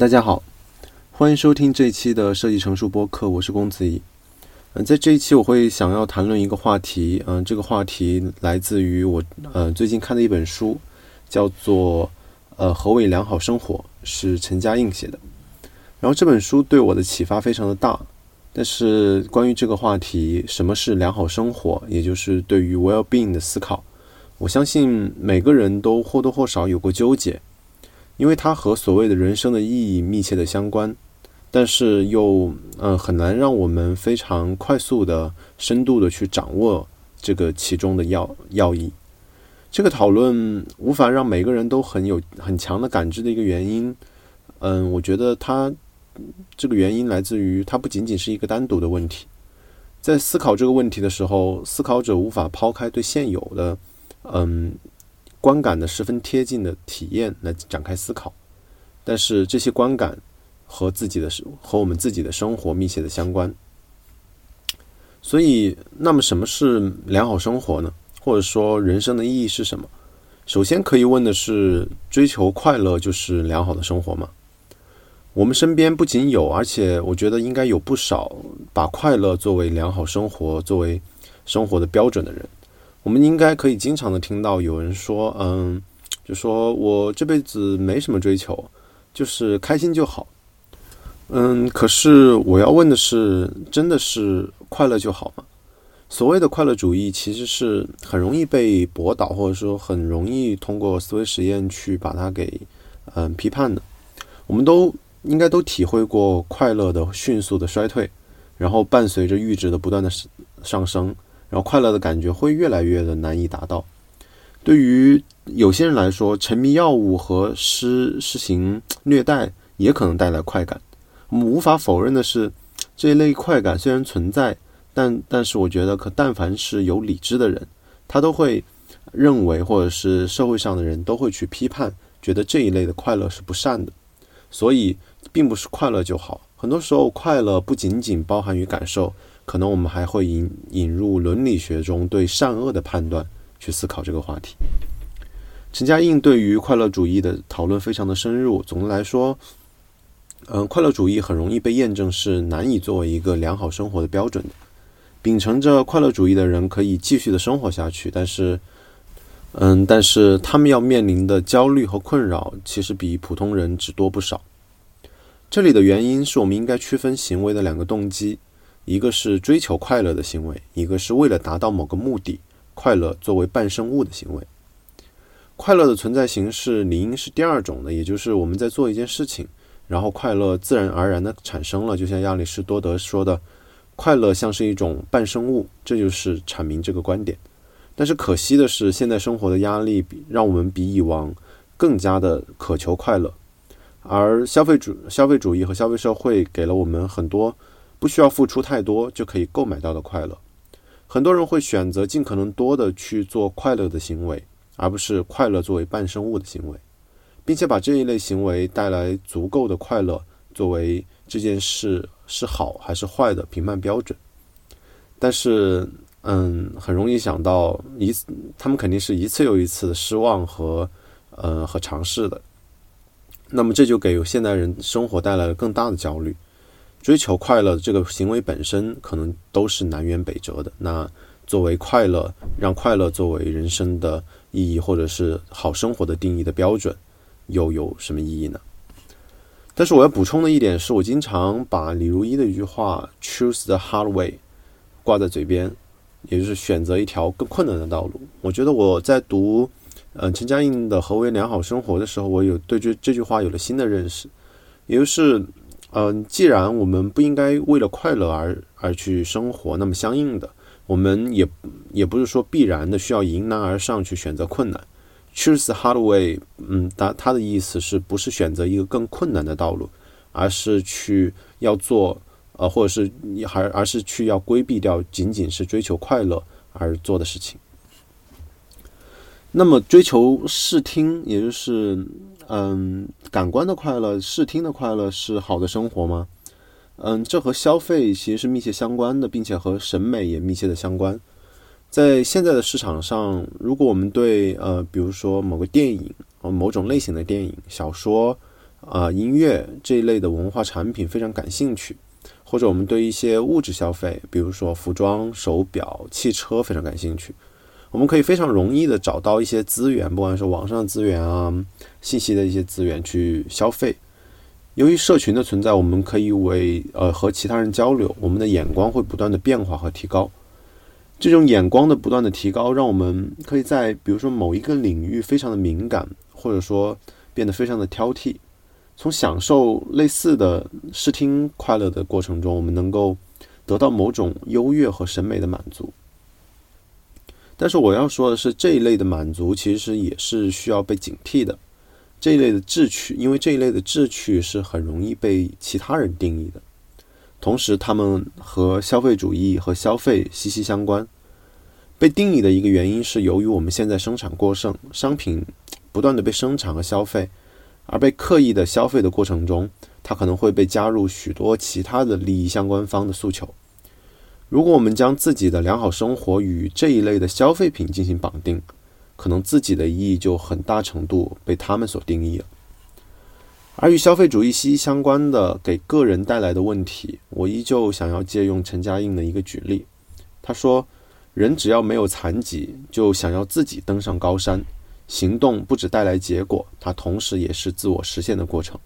大家好，欢迎收听这一期的设计成熟播客，我是公子怡。嗯，在这一期我会想要谈论一个话题，嗯，这个话题来自于我呃最近看的一本书，叫做呃何为良好生活，是陈嘉映写的。然后这本书对我的启发非常的大，但是关于这个话题，什么是良好生活，也就是对于 well being 的思考，我相信每个人都或多或少有过纠结。因为它和所谓的人生的意义密切的相关，但是又嗯很难让我们非常快速的、深度的去掌握这个其中的要要义。这个讨论无法让每个人都很有很强的感知的一个原因，嗯，我觉得它这个原因来自于它不仅仅是一个单独的问题。在思考这个问题的时候，思考者无法抛开对现有的嗯。观感的十分贴近的体验来展开思考，但是这些观感和自己的和我们自己的生活密切的相关。所以，那么什么是良好生活呢？或者说人生的意义是什么？首先可以问的是：追求快乐就是良好的生活吗？我们身边不仅有，而且我觉得应该有不少把快乐作为良好生活作为生活的标准的人。我们应该可以经常的听到有人说，嗯，就说我这辈子没什么追求，就是开心就好。嗯，可是我要问的是，真的是快乐就好吗？所谓的快乐主义，其实是很容易被驳倒，或者说很容易通过思维实验去把它给嗯批判的。我们都应该都体会过快乐的迅速的衰退，然后伴随着阈值的不断的上升。然后快乐的感觉会越来越的难以达到。对于有些人来说，沉迷药物和施施行虐待也可能带来快感。我们无法否认的是，这一类快感虽然存在，但但是我觉得，可但凡是有理智的人，他都会认为，或者是社会上的人都会去批判，觉得这一类的快乐是不善的。所以，并不是快乐就好。很多时候，快乐不仅仅包含于感受。可能我们还会引引入伦理学中对善恶的判断去思考这个话题。陈嘉映对于快乐主义的讨论非常的深入。总的来说，嗯，快乐主义很容易被验证是难以作为一个良好生活的标准的。秉承着快乐主义的人可以继续的生活下去，但是，嗯，但是他们要面临的焦虑和困扰其实比普通人只多不少。这里的原因是我们应该区分行为的两个动机。一个是追求快乐的行为，一个是为了达到某个目的，快乐作为伴生物的行为。快乐的存在形式理应是第二种的，也就是我们在做一件事情，然后快乐自然而然的产生了。就像亚里士多德说的，快乐像是一种伴生物，这就是阐明这个观点。但是可惜的是，现代生活的压力比让我们比以往更加的渴求快乐，而消费主消费主义和消费社会给了我们很多。不需要付出太多就可以购买到的快乐，很多人会选择尽可能多的去做快乐的行为，而不是快乐作为伴生物的行为，并且把这一类行为带来足够的快乐作为这件事是好还是坏的评判标准。但是，嗯，很容易想到一次，他们肯定是一次又一次的失望和呃和尝试的，那么这就给现代人生活带来了更大的焦虑。追求快乐这个行为本身可能都是南辕北辙的。那作为快乐，让快乐作为人生的意义或者是好生活的定义的标准，又有什么意义呢？但是我要补充的一点是，我经常把李如一的一句话 “choose the hard way” 挂在嘴边，也就是选择一条更困难的道路。我觉得我在读嗯陈嘉映的《何为良好生活》的时候，我有对这这句话有了新的认识，也就是。嗯，既然我们不应该为了快乐而而去生活，那么相应的，我们也也不是说必然的需要迎难而上去选择困难。Choose the hard way，嗯，他他的意思是不是选择一个更困难的道路，而是去要做，呃，或者是你还而是去要规避掉仅仅是追求快乐而做的事情。那么追求视听，也就是。嗯，感官的快乐、视听的快乐是好的生活吗？嗯，这和消费其实是密切相关的，并且和审美也密切的相关。在现在的市场上，如果我们对呃，比如说某个电影、某种类型的电影、小说，啊音乐这一类的文化产品非常感兴趣，或者我们对一些物质消费，比如说服装、手表、汽车非常感兴趣，我们可以非常容易的找到一些资源，不管是网上资源啊、信息的一些资源去消费。由于社群的存在，我们可以为呃和其他人交流，我们的眼光会不断的变化和提高。这种眼光的不断的提高，让我们可以在比如说某一个领域非常的敏感，或者说变得非常的挑剔。从享受类似的视听快乐的过程中，我们能够得到某种优越和审美的满足。但是我要说的是，这一类的满足其实也是需要被警惕的。这一类的志趣，因为这一类的志趣是很容易被其他人定义的。同时，他们和消费主义和消费息息相关。被定义的一个原因是，由于我们现在生产过剩，商品不断的被生产和消费，而被刻意的消费的过程中，它可能会被加入许多其他的利益相关方的诉求。如果我们将自己的良好生活与这一类的消费品进行绑定，可能自己的意义就很大程度被他们所定义了。而与消费主义息息相关的给个人带来的问题，我依旧想要借用陈嘉映的一个举例。他说：“人只要没有残疾，就想要自己登上高山。行动不只带来结果，它同时也是自我实现的过程。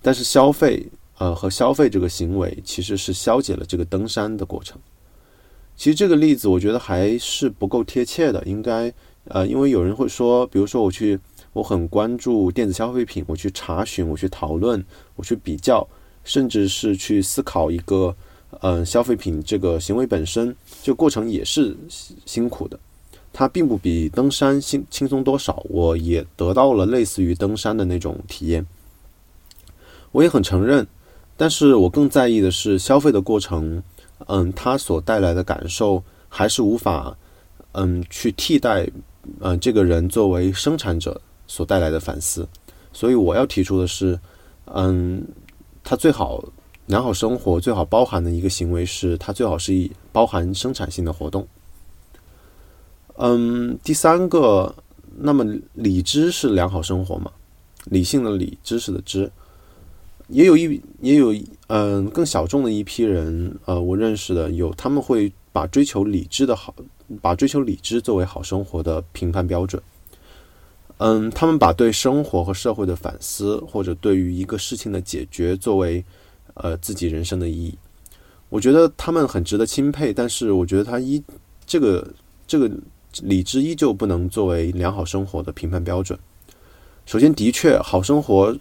但是消费，呃，和消费这个行为其实是消解了这个登山的过程。其实这个例子我觉得还是不够贴切的，应该，呃，因为有人会说，比如说我去。”我很关注电子消费品，我去查询，我去讨论，我去比较，甚至是去思考一个，嗯，消费品这个行为本身，这个过程也是辛苦的。它并不比登山轻轻松多少，我也得到了类似于登山的那种体验。我也很承认，但是我更在意的是消费的过程，嗯，它所带来的感受还是无法，嗯，去替代，嗯，这个人作为生产者。所带来的反思，所以我要提出的是，嗯，他最好良好生活最好包含的一个行为是，它最好是以包含生产性的活动。嗯，第三个，那么理知是良好生活嘛？理性的理，知识的知，也有一也有嗯更小众的一批人，呃，我认识的有，他们会把追求理智的好，把追求理智作为好生活的评判标准。嗯，他们把对生活和社会的反思，或者对于一个事情的解决作为，呃，自己人生的意义。我觉得他们很值得钦佩，但是我觉得他依这个这个理智依旧不能作为良好生活的评判标准。首先，的确，好生活，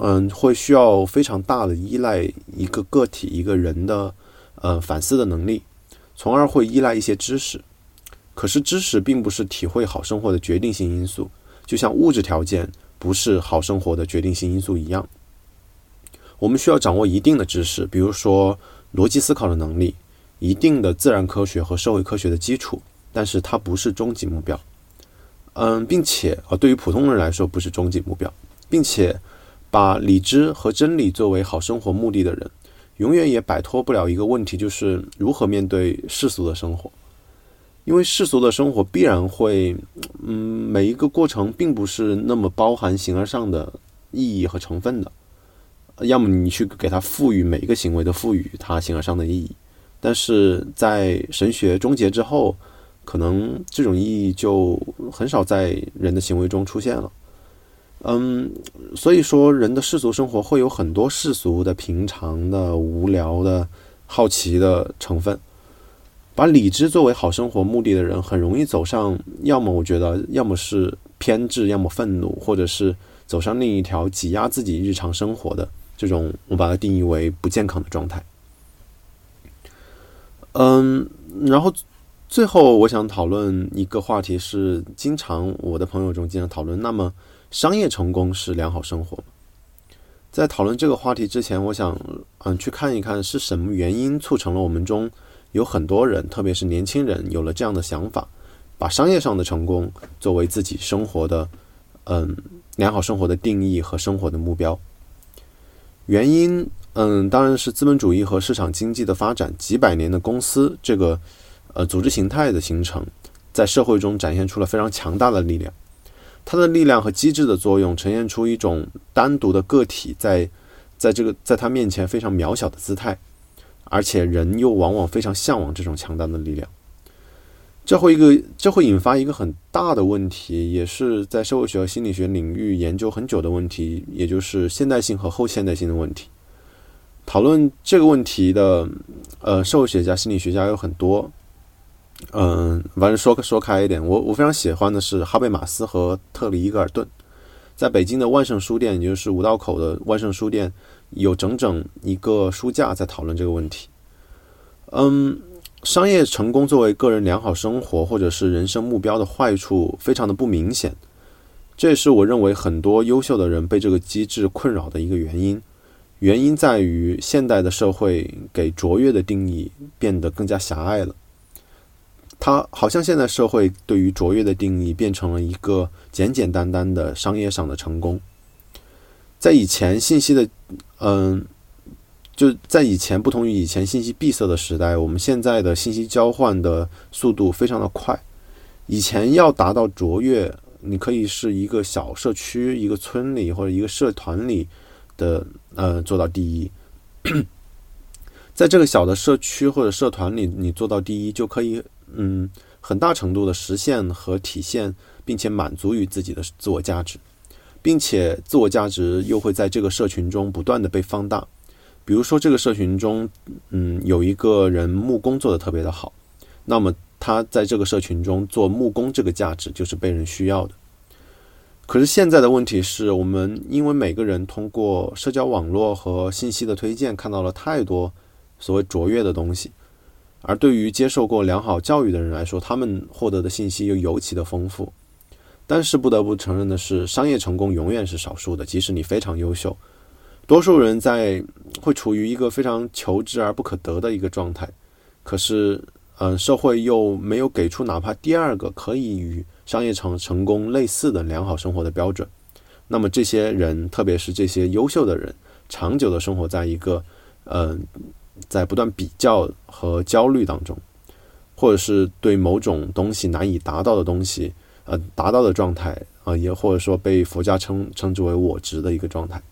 嗯，会需要非常大的依赖一个个体一个人的，呃，反思的能力，从而会依赖一些知识。可是，知识并不是体会好生活的决定性因素。就像物质条件不是好生活的决定性因素一样，我们需要掌握一定的知识，比如说逻辑思考的能力，一定的自然科学和社会科学的基础，但是它不是终极目标。嗯，并且啊，对于普通人来说不是终极目标，并且把理智和真理作为好生活目的的人，永远也摆脱不了一个问题，就是如何面对世俗的生活。因为世俗的生活必然会，嗯，每一个过程并不是那么包含形而上的意义和成分的，要么你去给它赋予每一个行为的赋予它形而上的意义，但是在神学终结之后，可能这种意义就很少在人的行为中出现了，嗯，所以说人的世俗生活会有很多世俗的、平常的、无聊的、好奇的成分。把理智作为好生活目的的人，很容易走上，要么我觉得，要么是偏执，要么愤怒，或者是走上另一条挤压自己日常生活的这种，我把它定义为不健康的状态。嗯，然后最后我想讨论一个话题，是经常我的朋友中经常讨论，那么商业成功是良好生活？在讨论这个话题之前，我想嗯去看一看是什么原因促成了我们中。有很多人，特别是年轻人，有了这样的想法，把商业上的成功作为自己生活的，嗯，良好生活的定义和生活的目标。原因，嗯，当然是资本主义和市场经济的发展，几百年的公司这个，呃，组织形态的形成，在社会中展现出了非常强大的力量。它的力量和机制的作用呈现出一种单独的个体在在这个在它面前非常渺小的姿态，而且人又往往非常向往这种强大的力量。这会一个这会引发一个很大的问题，也是在社会学和心理学领域研究很久的问题，也就是现代性和后现代性的问题。讨论这个问题的，呃，社会学家、心理学家有很多。嗯，反正说说开一点，我我非常喜欢的是哈贝马斯和特里伊格尔顿，在北京的万盛书店，也就是五道口的万盛书店，有整整一个书架在讨论这个问题。嗯。商业成功作为个人良好生活或者是人生目标的坏处，非常的不明显。这也是我认为很多优秀的人被这个机制困扰的一个原因。原因在于现代的社会给卓越的定义变得更加狭隘了。它好像现在社会对于卓越的定义变成了一个简简单单的商业上的成功。在以前，信息的，嗯。就在以前，不同于以前信息闭塞的时代，我们现在的信息交换的速度非常的快。以前要达到卓越，你可以是一个小社区、一个村里或者一个社团里的呃做到第一。在这个小的社区或者社团里，你做到第一就可以嗯很大程度的实现和体现，并且满足于自己的自我价值，并且自我价值又会在这个社群中不断的被放大。比如说，这个社群中，嗯，有一个人木工做的特别的好，那么他在这个社群中做木工，这个价值就是被人需要的。可是现在的问题是我们因为每个人通过社交网络和信息的推荐，看到了太多所谓卓越的东西，而对于接受过良好教育的人来说，他们获得的信息又尤其的丰富。但是不得不承认的是，商业成功永远是少数的，即使你非常优秀。多数人在会处于一个非常求知而不可得的一个状态，可是，嗯，社会又没有给出哪怕第二个可以与商业成成功类似的良好生活的标准。那么，这些人，特别是这些优秀的人，长久的生活在一个，嗯，在不断比较和焦虑当中，或者是对某种东西难以达到的东西，呃，达到的状态，啊，也或者说被佛家称称之为我执的一个状态。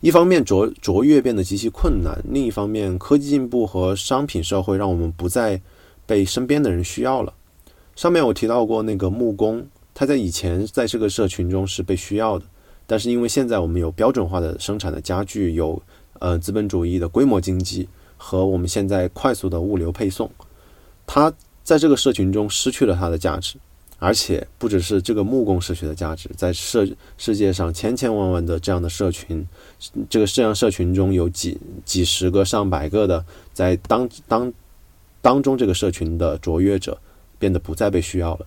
一方面卓卓越变得极其困难，另一方面科技进步和商品社会让我们不再被身边的人需要了。上面我提到过那个木工，他在以前在这个社群中是被需要的，但是因为现在我们有标准化的生产的家具，有呃资本主义的规模经济和我们现在快速的物流配送，他在这个社群中失去了它的价值。而且不只是这个木工社区的价值，在社世界上千千万万的这样的社群，这个这样社群中有几几十个、上百个的，在当当当中这个社群的卓越者变得不再被需要了。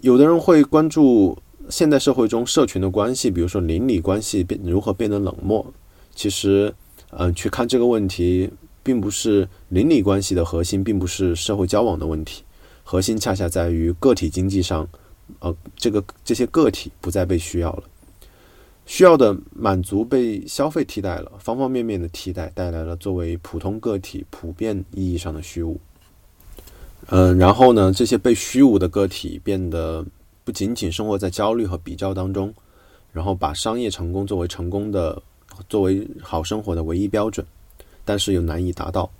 有的人会关注现代社会中社群的关系，比如说邻里关系变如何变得冷漠。其实，嗯，去看这个问题，并不是邻里关系的核心，并不是社会交往的问题。核心恰恰在于个体经济上，呃，这个这些个体不再被需要了，需要的满足被消费替代了，方方面面的替代带来了作为普通个体普遍意义上的虚无。嗯，然后呢，这些被虚无的个体变得不仅仅生活在焦虑和比较当中，然后把商业成功作为成功的、作为好生活的唯一标准，但是又难以达到。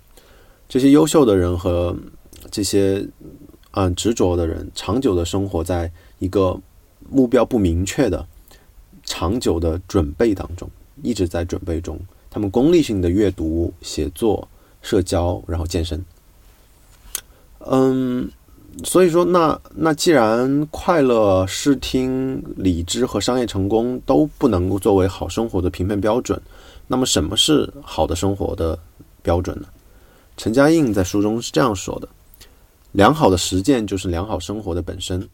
这些优秀的人和这些。嗯，执着的人长久的生活在一个目标不明确的长久的准备当中，一直在准备中。他们功利性的阅读、写作、社交，然后健身。嗯，所以说，那那既然快乐、视听、理智和商业成功都不能够作为好生活的评判标准，那么什么是好的生活的标准呢？陈嘉映在书中是这样说的。良好的实践就是良好生活的本身。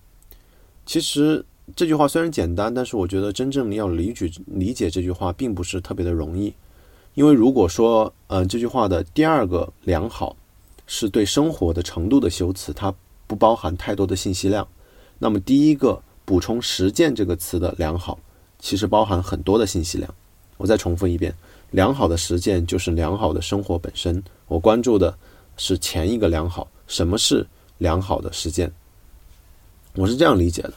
其实这句话虽然简单，但是我觉得真正要理解理解这句话并不是特别的容易。因为如果说，呃，这句话的第二个良好是对生活的程度的修辞，它不包含太多的信息量，那么第一个补充实践这个词的良好，其实包含很多的信息量。我再重复一遍，良好的实践就是良好的生活本身。我关注的是前一个良好。什么是良好的实践？我是这样理解的：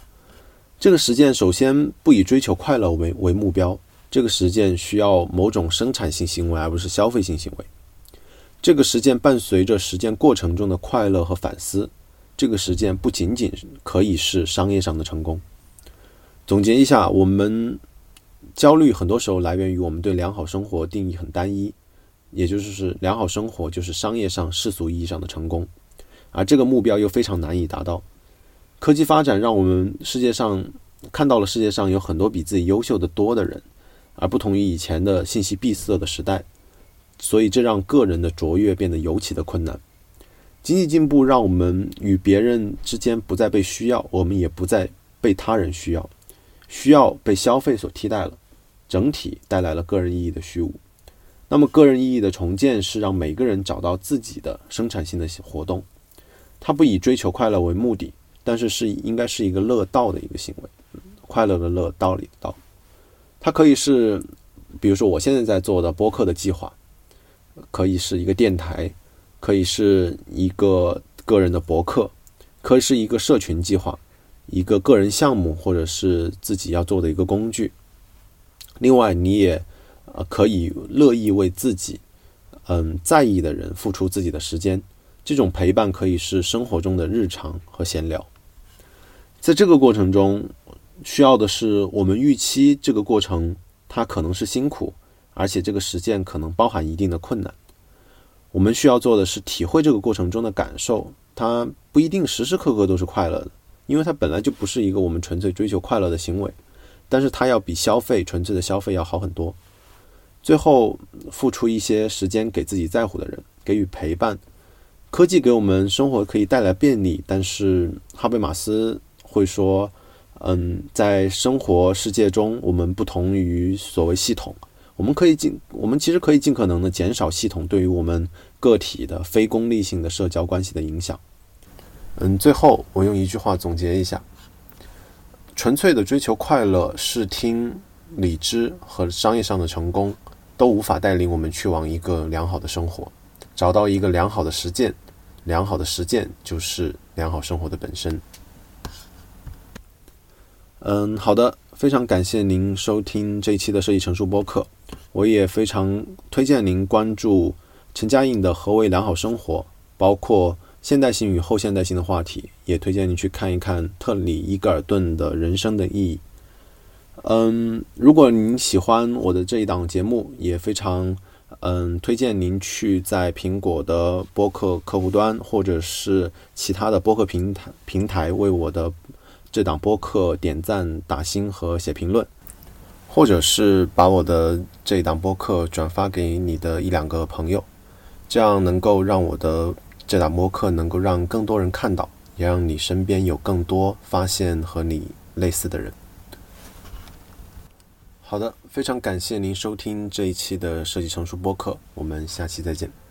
这个实践首先不以追求快乐为为目标，这个实践需要某种生产性行为，而不是消费性行为。这个实践伴随着实践过程中的快乐和反思。这个实践不仅仅可以是商业上的成功。总结一下，我们焦虑很多时候来源于我们对良好生活定义很单一，也就是良好生活就是商业上世俗意义上的成功，而这个目标又非常难以达到。科技发展让我们世界上看到了世界上有很多比自己优秀的多的人，而不同于以前的信息闭塞的时代，所以这让个人的卓越变得尤其的困难。经济进步让我们与别人之间不再被需要，我们也不再被他人需要，需要被消费所替代了，整体带来了个人意义的虚无。那么，个人意义的重建是让每个人找到自己的生产性的活动，它不以追求快乐为目的，但是是应该是一个乐道的一个行为，快乐的乐，道理的道。它可以是，比如说我现在在做的播客的计划，可以是一个电台。可以是一个个人的博客，可以是一个社群计划，一个个人项目，或者是自己要做的一个工具。另外，你也呃可以乐意为自己嗯在意的人付出自己的时间。这种陪伴可以是生活中的日常和闲聊。在这个过程中，需要的是我们预期这个过程它可能是辛苦，而且这个实践可能包含一定的困难。我们需要做的是体会这个过程中的感受，它不一定时时刻刻都是快乐的，因为它本来就不是一个我们纯粹追求快乐的行为，但是它要比消费纯粹的消费要好很多。最后，付出一些时间给自己在乎的人，给予陪伴。科技给我们生活可以带来便利，但是哈贝马斯会说，嗯，在生活世界中，我们不同于所谓系统。我们可以尽，我们其实可以尽可能的减少系统对于我们个体的非功利性的社交关系的影响。嗯，最后我用一句话总结一下：纯粹的追求快乐、视听、理智和商业上的成功都无法带领我们去往一个良好的生活。找到一个良好的实践，良好的实践就是良好生活的本身。嗯，好的，非常感谢您收听这一期的设计成熟播客。我也非常推荐您关注陈嘉映的《何为良好生活》，包括现代性与后现代性的话题。也推荐您去看一看特里伊格尔顿的《人生的意义》。嗯，如果您喜欢我的这一档节目，也非常嗯推荐您去在苹果的播客客户端或者是其他的播客平台平台为我的这档播客点赞、打星和写评论。或者是把我的这档播客转发给你的一两个朋友，这样能够让我的这档播客能够让更多人看到，也让你身边有更多发现和你类似的人。好的，非常感谢您收听这一期的设计成熟播客，我们下期再见。